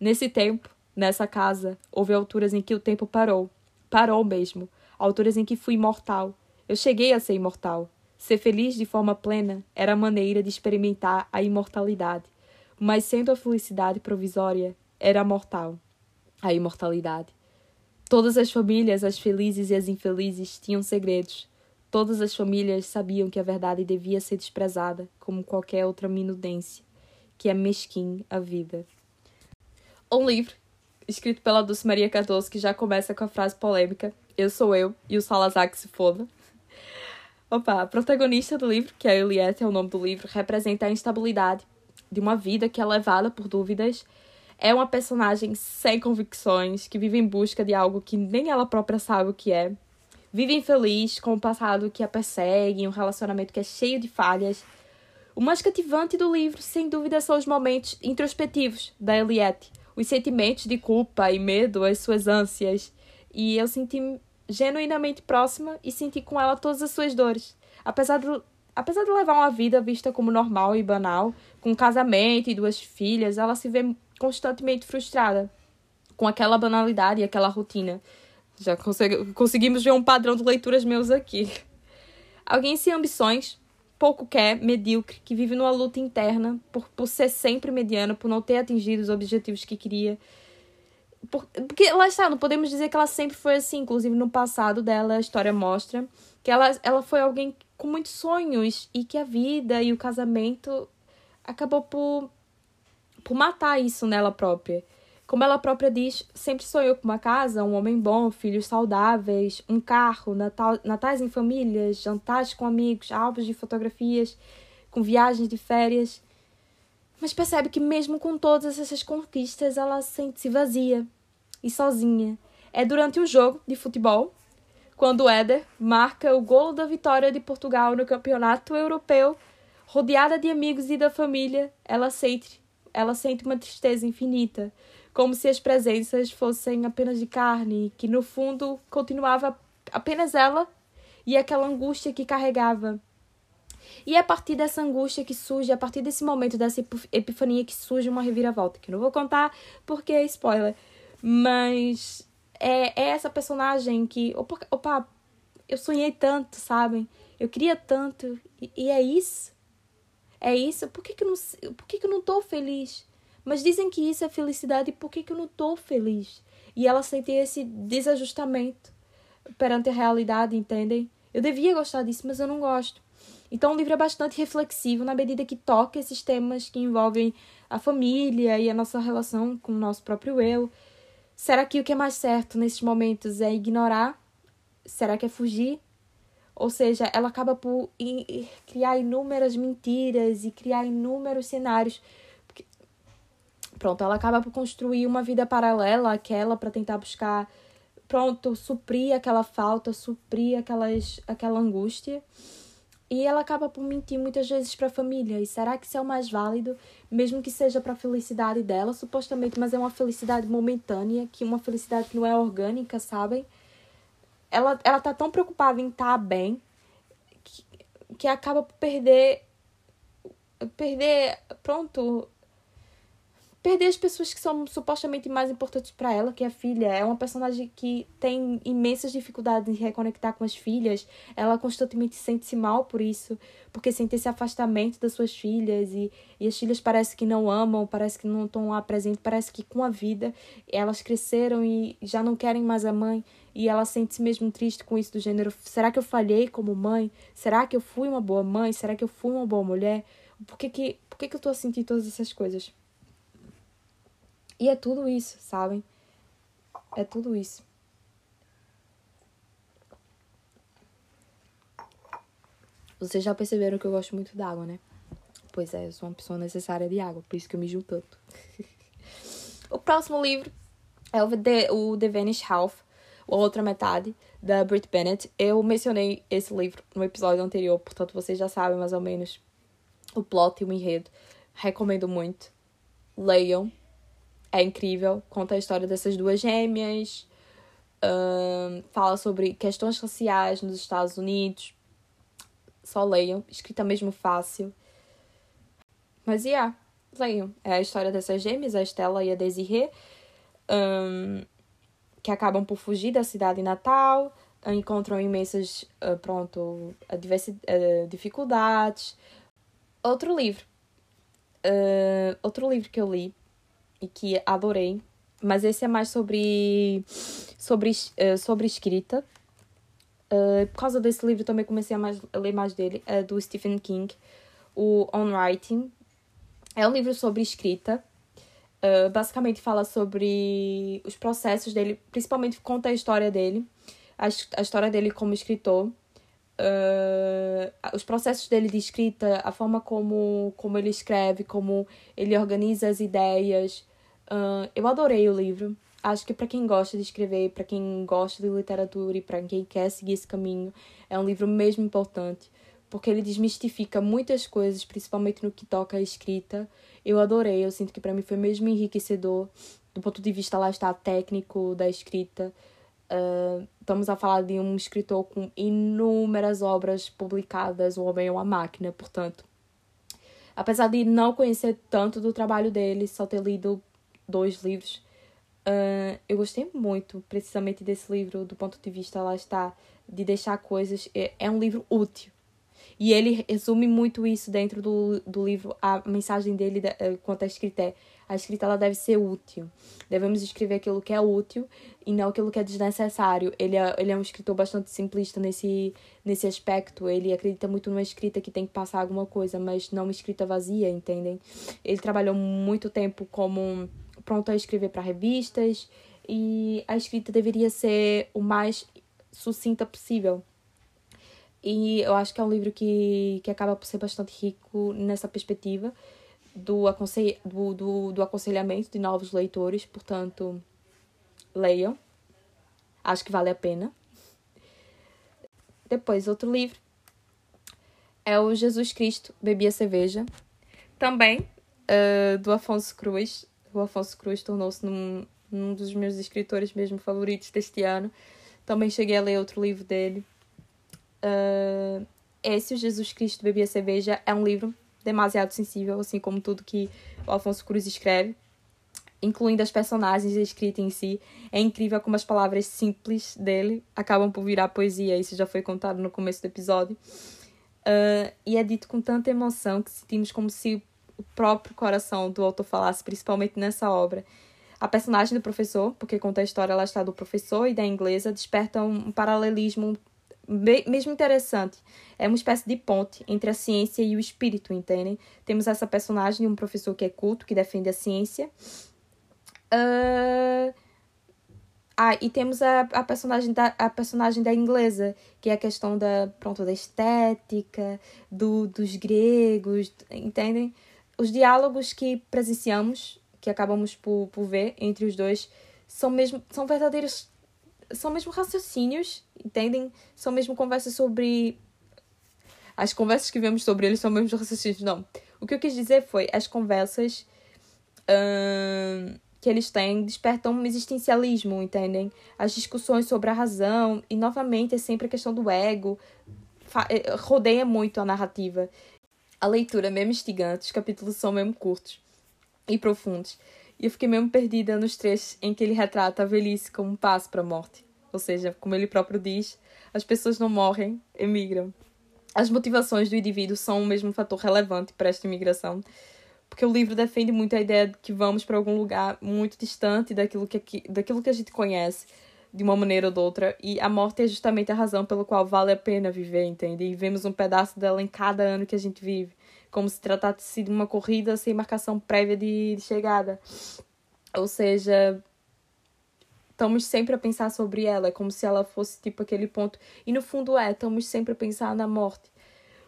Nesse tempo, nessa casa, houve alturas em que o tempo parou. Parou mesmo. Alturas em que fui imortal. Eu cheguei a ser imortal. Ser feliz de forma plena era a maneira de experimentar a imortalidade, mas sendo a felicidade provisória, era mortal a imortalidade. Todas as famílias, as felizes e as infelizes, tinham segredos. Todas as famílias sabiam que a verdade devia ser desprezada, como qualquer outra minudência, que é mesquinha a vida. Um livro, escrito pela Dulce Maria Cardoso, que já começa com a frase polêmica: Eu sou eu e o Salazar que se foda. Opa, a protagonista do livro, que é a Eliette, é o nome do livro, representa a instabilidade de uma vida que é levada por dúvidas. é uma personagem sem convicções, que vive em busca de algo que nem ela própria sabe o que é. Vive infeliz com o passado que a persegue, um relacionamento que é cheio de falhas. O mais cativante do livro, sem dúvida, são os momentos introspectivos da Eliette, os sentimentos de culpa e medo, as suas ânsias. E eu senti genuinamente próxima e senti com ela todas as suas dores. Apesar apesar de levar uma vida vista como normal e banal, com um casamento e duas filhas, ela se vê constantemente frustrada com aquela banalidade e aquela rotina. Já consegui, conseguimos ver um padrão de leituras meus aqui. Alguém sem ambições, pouco quer, medíocre, que vive numa luta interna por, por ser sempre mediana, por não ter atingido os objetivos que queria. Por, porque lá está, não podemos dizer que ela sempre foi assim. Inclusive, no passado dela, a história mostra que ela, ela foi alguém com muitos sonhos e que a vida e o casamento acabou por por matar isso nela própria. Como ela própria diz, sempre sonhou com uma casa, um homem bom, filhos saudáveis, um carro, natal, natais em famílias, jantares com amigos, álbuns de fotografias, com viagens de férias. Mas percebe que mesmo com todas essas conquistas, ela sente-se vazia e sozinha. É durante um jogo de futebol, quando Éder marca o golo da vitória de Portugal no Campeonato Europeu, rodeada de amigos e da família, ela sente ela sente uma tristeza infinita, como se as presenças fossem apenas de carne, que no fundo continuava apenas ela e aquela angústia que carregava. E é a partir dessa angústia que surge, a partir desse momento, dessa epifania que surge uma reviravolta, que eu não vou contar porque é spoiler, mas é, é essa personagem que, opa, opa, eu sonhei tanto, sabem? Eu queria tanto, e, e é isso é isso, por que, que, eu, não, por que, que eu não tô feliz? Mas dizem que isso é felicidade, por que, que eu não tô feliz? E ela sente esse desajustamento perante a realidade, entendem? Eu devia gostar disso, mas eu não gosto. Então o livro é bastante reflexivo na medida que toca esses temas que envolvem a família e a nossa relação com o nosso próprio eu. Será que o que é mais certo nesses momentos é ignorar? Será que é fugir? Ou seja, ela acaba por criar inúmeras mentiras e criar inúmeros cenários. Pronto, ela acaba por construir uma vida paralela àquela para tentar buscar, pronto, suprir aquela falta, suprir aquelas, aquela angústia. E ela acaba por mentir muitas vezes para a família. E será que isso é o mais válido? Mesmo que seja para a felicidade dela, supostamente, mas é uma felicidade momentânea, que uma felicidade que não é orgânica, sabem? ela, ela tá tão preocupada em estar tá bem que, que acaba por perder. Perder. Pronto perder as pessoas que são supostamente mais importantes para ela, que é a filha. É uma personagem que tem imensas dificuldades em reconectar com as filhas. Ela constantemente sente-se mal por isso, porque sente esse afastamento das suas filhas e, e as filhas parece que não amam, parece que não estão lá presentes, parece que com a vida elas cresceram e já não querem mais a mãe. E ela sente-se mesmo triste com isso do gênero. Será que eu falhei como mãe? Será que eu fui uma boa mãe? Será que eu fui uma boa mulher? Por que que, por que, que eu tô sentir todas essas coisas? E é tudo isso, sabem? É tudo isso. Vocês já perceberam que eu gosto muito d'água, né? Pois é, eu sou uma pessoa necessária de água, por isso que eu junto tanto. o próximo livro é o The, o The Vanished Half, a outra metade, da Brit Bennett. Eu mencionei esse livro no episódio anterior, portanto vocês já sabem mais ou menos o plot e o enredo. Recomendo muito. Leiam, é incrível, conta a história dessas duas gêmeas, um, fala sobre questões raciais nos Estados Unidos. Só leiam, escrita mesmo fácil. Mas, yeah, leiam. É a história dessas gêmeas, a Estela e a Desiree, um, que acabam por fugir da cidade natal, encontram imensas, uh, pronto, uh, dificuldades. Outro livro. Uh, outro livro que eu li e que adorei. Mas esse é mais sobre, sobre, uh, sobre escrita. Uh, por causa desse livro também comecei a, mais, a ler mais dele, é do Stephen King, o On Writing. É um livro sobre escrita. Uh, basicamente fala sobre os processos dele, principalmente conta a história dele, a, a história dele como escritor, uh, os processos dele de escrita, a forma como, como ele escreve, como ele organiza as ideias, Uh, eu adorei o livro. Acho que para quem gosta de escrever, para quem gosta de literatura e para quem quer seguir esse caminho, é um livro mesmo importante, porque ele desmistifica muitas coisas, principalmente no que toca à escrita. Eu adorei, eu sinto que para mim foi mesmo enriquecedor do ponto de vista lá está técnico da escrita. Uh, estamos a falar de um escritor com inúmeras obras publicadas, o homem é uma máquina, portanto. Apesar de não conhecer tanto do trabalho dele, só ter lido dois livros, uh, eu gostei muito, precisamente desse livro, do ponto de vista, lá está, de deixar coisas. É, é um livro útil. E ele resume muito isso dentro do, do livro. A mensagem dele, uh, quanto à escrita, é a escrita ela deve ser útil. Devemos escrever aquilo que é útil e não aquilo que é desnecessário. Ele é, ele é um escritor bastante simplista nesse, nesse aspecto. Ele acredita muito numa escrita que tem que passar alguma coisa, mas não uma escrita vazia, entendem? Ele trabalhou muito tempo como pronto a escrever para revistas e a escrita deveria ser o mais sucinta possível. E eu acho que é um livro que, que acaba por ser bastante rico nessa perspectiva do, aconselh do, do, do aconselhamento de novos leitores, portanto, leiam. Acho que vale a pena. Depois, outro livro é o Jesus Cristo Bebia Cerveja, também uh, do Afonso Cruz. O Afonso Cruz tornou-se num, num dos meus escritores mesmo favoritos deste ano. Também cheguei a ler outro livro dele. Uh, esse, o Jesus Cristo Bebia Cerveja, é um livro demasiado sensível, assim como tudo que o Alfonso Cruz escreve, incluindo as personagens e a escrita em si. É incrível como as palavras simples dele acabam por virar poesia, isso já foi contado no começo do episódio. Uh, e é dito com tanta emoção que sentimos como se o próprio coração do autor falasse, principalmente nessa obra. A personagem do professor, porque conta a história lá está do professor e da inglesa, desperta um paralelismo mesmo interessante. É uma espécie de ponte entre a ciência e o espírito, entendem? Temos essa personagem um professor que é culto, que defende a ciência. Uh... Ah, e temos a, a, personagem da, a personagem da inglesa, que é a questão da, pronto, da estética, do, dos gregos, entendem? Os diálogos que presenciamos, que acabamos por, por ver entre os dois, são mesmo são verdadeiros são mesmo raciocínios, entendem? São mesmo conversas sobre. As conversas que vemos sobre eles são mesmo raciocínios. Não. O que eu quis dizer foi as conversas hum, que eles têm despertam um existencialismo, entendem? As discussões sobre a razão, e novamente é sempre a questão do ego, eh, rodeia muito a narrativa. A leitura mesmo instigante, os capítulos são mesmo curtos e profundos. E eu fiquei mesmo perdida nos trechos em que ele retrata a velhice como um passo para a morte. Ou seja, como ele próprio diz, as pessoas não morrem, emigram. As motivações do indivíduo são o mesmo fator relevante para esta imigração, porque o livro defende muito a ideia de que vamos para algum lugar muito distante daquilo que, daquilo que a gente conhece de uma maneira ou de outra, e a morte é justamente a razão pela qual vale a pena viver, entende? E vemos um pedaço dela em cada ano que a gente vive como se tratasse de uma corrida sem marcação prévia de, de chegada. Ou seja, estamos sempre a pensar sobre ela, é como se ela fosse tipo aquele ponto. E no fundo é, estamos sempre a pensar na morte.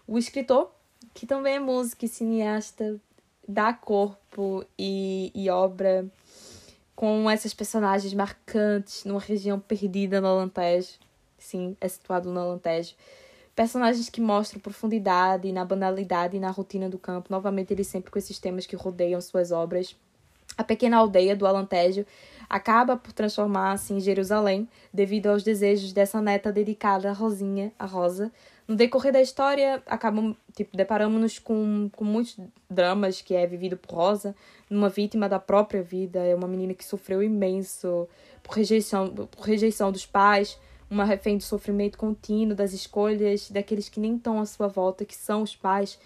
O escritor, que também é músico e cineasta, dá corpo e, e obra com essas personagens marcantes numa região perdida no Alentejo. Sim, é situado no Alentejo. Personagens que mostram profundidade na banalidade e na rotina do campo. Novamente, ele sempre com esses temas que rodeiam suas obras. A pequena aldeia do Alentejo acaba por transformar-se em Jerusalém devido aos desejos dessa neta dedicada a Rosinha, a Rosa. No decorrer da história, acabam, tipo, deparamos-nos com, com muitos dramas que é vivido por Rosa, numa vítima da própria vida, é uma menina que sofreu imenso por rejeição, por rejeição dos pais, uma refém do sofrimento contínuo, das escolhas daqueles que nem estão à sua volta, que são os pais.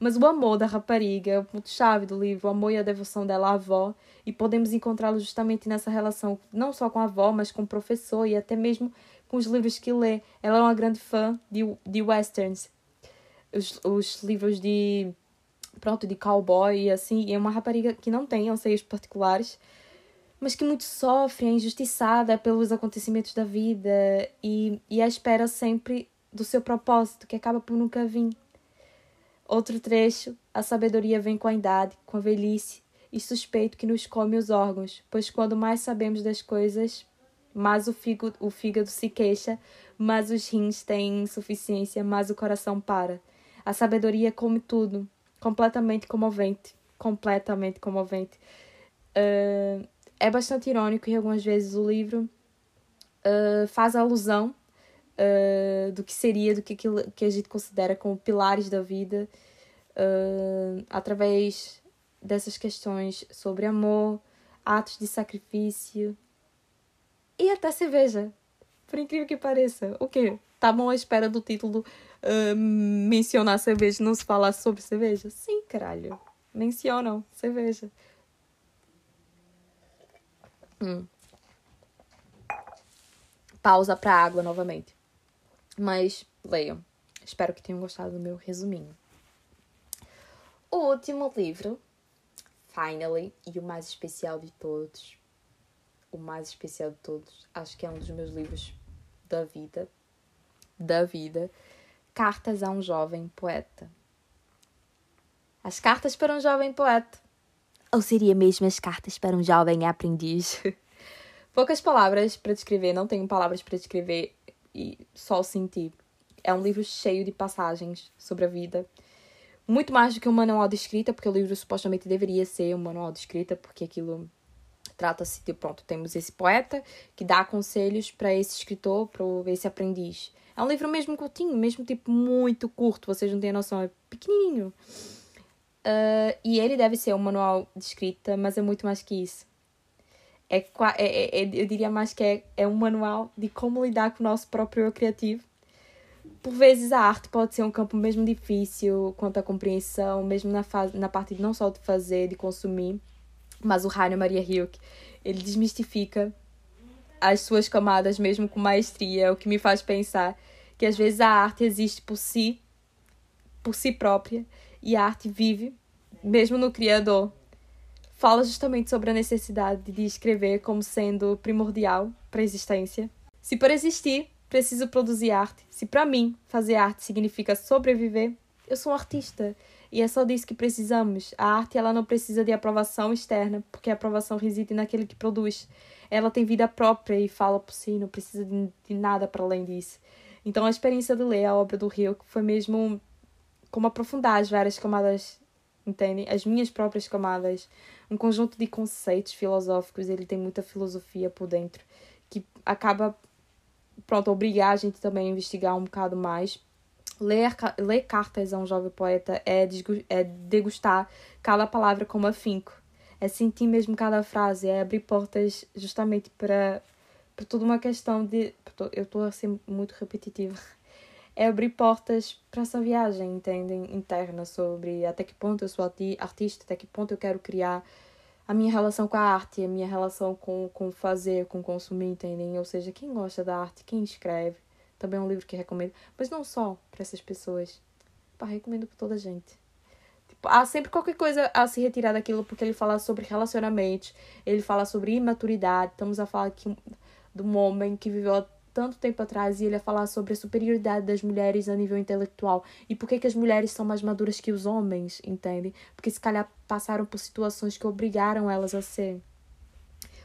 Mas o amor da rapariga é o ponto-chave do livro, o amor e a devoção dela à avó, e podemos encontrá-lo justamente nessa relação, não só com a avó, mas com o professor e até mesmo com os livros que lê. Ela é uma grande fã de, de westerns, os, os livros de, pronto, de cowboy e assim, é uma rapariga que não tem anseios particulares, mas que muito sofre, é injustiçada pelos acontecimentos da vida e, e à espera sempre do seu propósito, que acaba por nunca vir. Outro trecho, a sabedoria vem com a idade, com a velhice, e suspeito que nos come os órgãos, pois quando mais sabemos das coisas, mais o fígado, o fígado se queixa, mais os rins têm insuficiência, mais o coração para. A sabedoria come tudo, completamente comovente, completamente comovente. Uh, é bastante irônico e algumas vezes o livro uh, faz alusão uh, do que seria, do que, aquilo, que a gente considera como pilares da vida, através dessas questões sobre amor, atos de sacrifício e até cerveja. Por incrível que pareça. O quê? Estavam à espera do título uh, mencionar cerveja não se falar sobre cerveja? Sim, caralho. Mencionam cerveja. Hum. Pausa para água novamente. Mas leiam. Espero que tenham gostado do meu resuminho. O último livro Finally, e o mais especial de todos, o mais especial de todos, acho que é um dos meus livros da vida, da vida, Cartas a um Jovem Poeta. As cartas para um jovem poeta. Ou seria mesmo as cartas para um jovem aprendiz? Poucas palavras para descrever, não tenho palavras para descrever e só sentir. É um livro cheio de passagens sobre a vida, muito mais do que um manual de escrita, porque o livro supostamente deveria ser um manual de escrita, porque aquilo trata-se de, pronto, temos esse poeta que dá conselhos para esse escritor, para esse aprendiz. É um livro mesmo curtinho, mesmo tipo muito curto, vocês não têm noção, é pequenininho. Uh, e ele deve ser um manual de escrita, mas é muito mais que isso. É, é, é, é, eu diria mais que é, é um manual de como lidar com o nosso próprio eu criativo por vezes a arte pode ser um campo mesmo difícil quanto à compreensão, mesmo na, fase, na parte não só de fazer, de consumir, mas o Rainer Maria Hilke, ele desmistifica as suas camadas mesmo com maestria, o que me faz pensar que às vezes a arte existe por si, por si própria, e a arte vive mesmo no criador. Fala justamente sobre a necessidade de escrever como sendo primordial para a existência. Se por existir, preciso produzir arte. Se para mim fazer arte significa sobreviver, eu sou um artista. E é só disso que precisamos. A arte ela não precisa de aprovação externa, porque a aprovação reside naquele que produz. Ela tem vida própria e fala por si, não precisa de, de nada para além disso. Então a experiência de ler a obra do Rio foi mesmo como aprofundar as várias camadas, entendem? As minhas próprias camadas, um conjunto de conceitos filosóficos, ele tem muita filosofia por dentro, que acaba pronto, obrigar a gente também a investigar um bocado mais. Ler, ler cartas a um jovem poeta é, é degustar cada palavra como afinco. É sentir mesmo cada frase, é abrir portas justamente para, para toda uma questão de. Eu estou a ser muito repetitiva. É abrir portas para essa viagem, entendem? Interna sobre até que ponto eu sou artista, até que ponto eu quero criar a minha relação com a arte, a minha relação com, com fazer, com consumir, entendem? Ou seja, quem gosta da arte, quem escreve, também é um livro que recomendo, mas não só para essas pessoas. Pá, recomendo para toda a gente. Tipo, há sempre qualquer coisa a se retirar daquilo, porque ele fala sobre relacionamentos, ele fala sobre imaturidade. Estamos a falar aqui de um homem que viveu tanto tempo atrás e ele ia falar sobre a superioridade das mulheres a nível intelectual e por que, que as mulheres são mais maduras que os homens, entende? Porque se calhar passaram por situações que obrigaram elas a ser.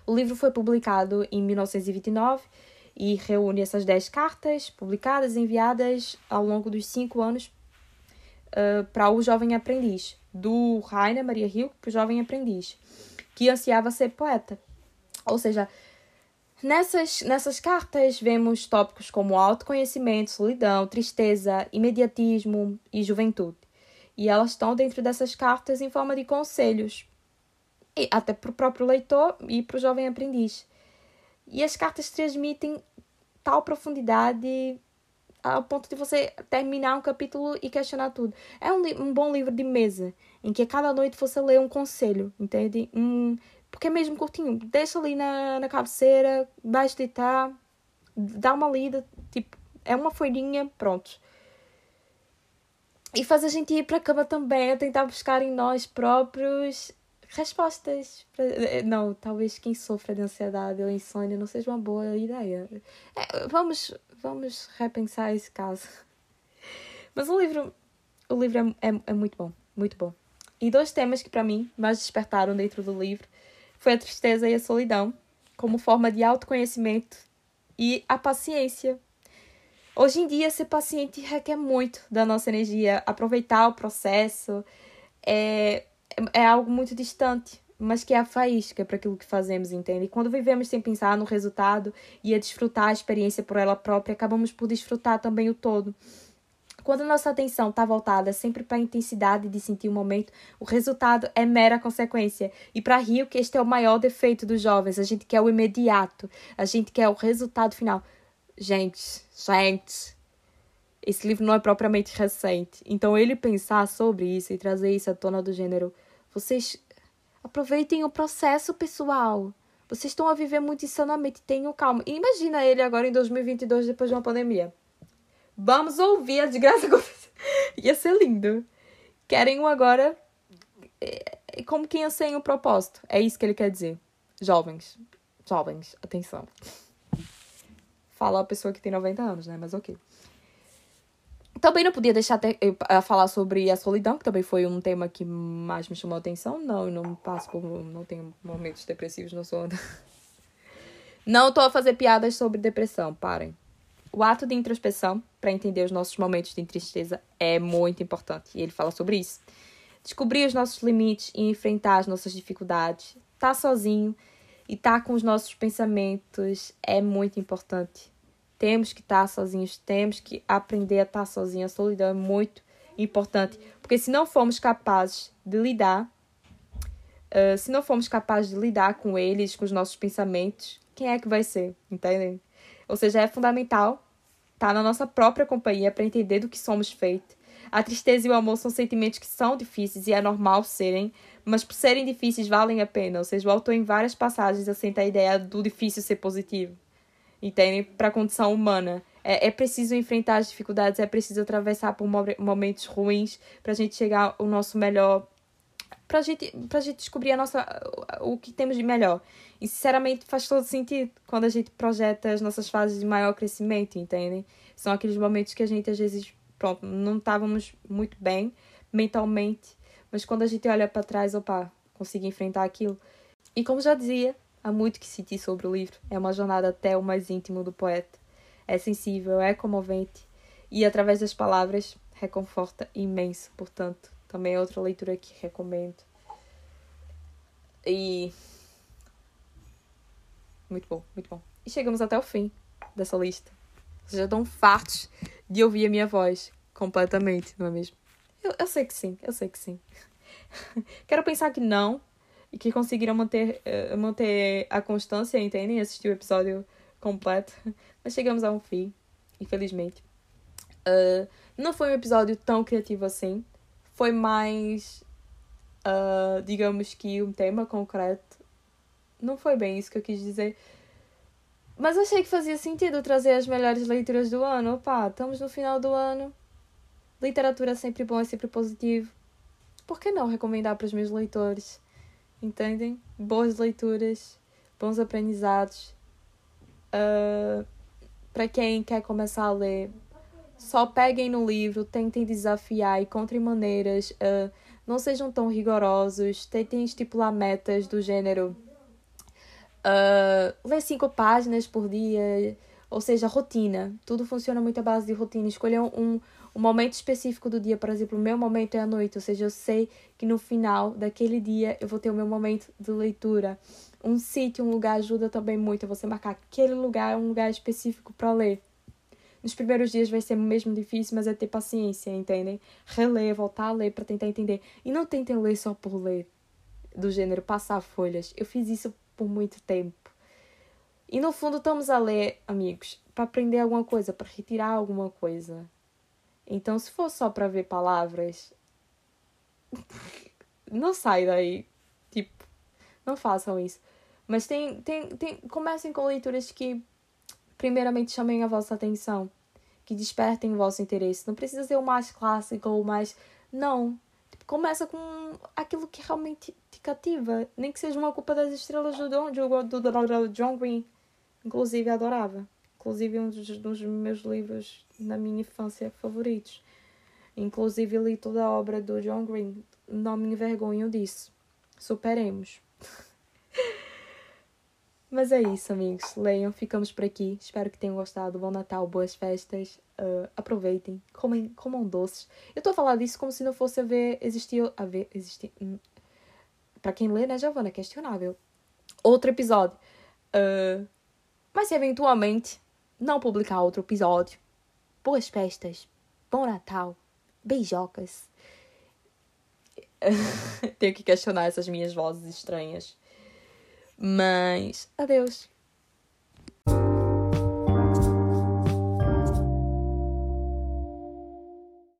O livro foi publicado em 1929 e reúne essas 10 cartas publicadas e enviadas ao longo dos cinco anos uh, para o jovem aprendiz, do Rainer Maria para o jovem aprendiz, que ansiava ser poeta. Ou seja, Nessas, nessas cartas vemos tópicos como autoconhecimento, solidão, tristeza, imediatismo e juventude. E elas estão dentro dessas cartas em forma de conselhos, e até para o próprio leitor e para o jovem aprendiz. E as cartas transmitem tal profundidade ao ponto de você terminar um capítulo e questionar tudo. É um, um bom livro de mesa, em que a cada noite você lê um conselho, entende? Um, porque é mesmo curtinho. Deixa ali na, na cabeceira, vais deitar, dá uma lida, tipo, é uma folhinha, pronto. E faz a gente ir para a cama também, a tentar buscar em nós próprios respostas. Pra... Eh, não, talvez quem sofra de ansiedade ou insônia não seja uma boa ideia. É, vamos, vamos repensar esse caso. Mas o livro, o livro é, é, é muito bom, muito bom. E dois temas que para mim mais despertaram dentro do livro foi a tristeza e a solidão, como forma de autoconhecimento e a paciência. Hoje em dia, ser paciente requer muito da nossa energia. Aproveitar o processo é, é algo muito distante, mas que é a faísca para aquilo que fazemos, entende? E quando vivemos sem pensar no resultado e a desfrutar a experiência por ela própria, acabamos por desfrutar também o todo. Quando nossa atenção está voltada sempre para a intensidade de sentir o momento, o resultado é mera consequência. E para Rio, que este é o maior defeito dos jovens, a gente quer o imediato, a gente quer o resultado final. Gente, gente, esse livro não é propriamente recente. Então ele pensar sobre isso e trazer isso à tona do gênero, vocês aproveitem o processo, pessoal. Vocês estão a viver muito insanamente, tenham calma. E imagina ele agora em 2022 depois de uma pandemia. Vamos ouvir a desgraça acontecer. Ia ser lindo. Querem um agora é, como quem sem o propósito. É isso que ele quer dizer. Jovens. Jovens, atenção. Fala a pessoa que tem 90 anos, né? Mas ok. Também não podia deixar de uh, falar sobre a solidão, que também foi um tema que mais me chamou a atenção. Não, eu não passo por. Não tenho momentos depressivos, não sou. não tô a fazer piadas sobre depressão, parem. O ato de introspeção, para entender os nossos momentos de tristeza, é muito importante. E ele fala sobre isso. Descobrir os nossos limites e enfrentar as nossas dificuldades. Estar tá sozinho e estar tá com os nossos pensamentos é muito importante. Temos que estar tá sozinhos, temos que aprender a estar sozinhos. A solidão é muito importante. Porque se não formos capazes de lidar, uh, se não formos capazes de lidar com eles, com os nossos pensamentos, quem é que vai ser? Entendem? Ou seja, é fundamental tá na nossa própria companhia para entender do que somos feitos. A tristeza e o amor são sentimentos que são difíceis e é normal serem, mas por serem difíceis valem a pena. Ou seja, o autor em várias passagens assenta a ideia do difícil ser positivo. Entendem? Para a condição humana. É, é preciso enfrentar as dificuldades, é preciso atravessar por momentos ruins para a gente chegar ao nosso melhor pra gente, pra gente descobrir a nossa, o que temos de melhor. E sinceramente faz todo sentido quando a gente projeta as nossas fases de maior crescimento, entendem? São aqueles momentos que a gente às vezes, pronto, não estávamos muito bem mentalmente, mas quando a gente olha para trás, opa, consegui enfrentar aquilo. E como já dizia, há muito que sentir sobre o livro. É uma jornada até o mais íntimo do poeta. É sensível, é comovente e através das palavras reconforta imenso, portanto também é outra leitura que recomendo. E. Muito bom, muito bom. E chegamos até o fim dessa lista. Vocês já estão fartos de ouvir a minha voz completamente, não é mesmo? Eu, eu sei que sim, eu sei que sim. Quero pensar que não e que conseguiram manter, uh, manter a constância, entendem? Assistir o episódio completo. Mas chegamos a um fim, infelizmente. Uh, não foi um episódio tão criativo assim foi mais, uh, digamos que um tema concreto. Não foi bem isso que eu quis dizer. Mas achei que fazia sentido trazer as melhores leituras do ano. Opa, estamos no final do ano. Literatura é sempre bom, é sempre positivo. Por que não recomendar para os meus leitores? Entendem? Boas leituras, bons aprendizados. Uh, para quem quer começar a ler, só peguem no livro, tentem desafiar, encontrem maneiras, uh, não sejam tão rigorosos, tentem estipular metas do gênero. Uh, ler cinco páginas por dia, ou seja, rotina. Tudo funciona muito à base de rotina. Escolher um, um momento específico do dia, por exemplo, o meu momento é à noite, ou seja, eu sei que no final daquele dia eu vou ter o meu momento de leitura. Um sítio, um lugar ajuda também muito. Você marcar aquele lugar, um lugar específico para ler. Nos primeiros dias vai ser mesmo difícil, mas é ter paciência, entendem? Reler, voltar a ler para tentar entender. E não tentem ler só por ler, do gênero passar folhas. Eu fiz isso por muito tempo. E no fundo estamos a ler, amigos, para aprender alguma coisa, para retirar alguma coisa. Então, se for só para ver palavras, não sai daí. Tipo, não façam isso. Mas tem, tem, tem, comecem com leituras que primeiramente chamem a vossa atenção, que despertem o vosso interesse. Não precisa ser o mais clássico ou o mais. Não. Tipo, começa com aquilo que realmente te cativa. Nem que seja uma culpa das estrelas do, do, do, do John Green. Inclusive, adorava. Inclusive, um dos, dos meus livros na minha infância favoritos. Inclusive li toda a obra do John Green. Não me envergonho disso. Superemos. Mas é isso, amigos. Leiam, ficamos por aqui. Espero que tenham gostado. Bom Natal, boas festas. Uh, aproveitem, comem, comam doces. Eu estou a falar disso como se não fosse a ver existir. A ver existir. Hum. Para quem lê, né, Giovana? Questionável. Outro episódio. Uh, mas se eventualmente não publicar outro episódio, boas festas, bom Natal, beijocas. Tenho que questionar essas minhas vozes estranhas. Mas adeus.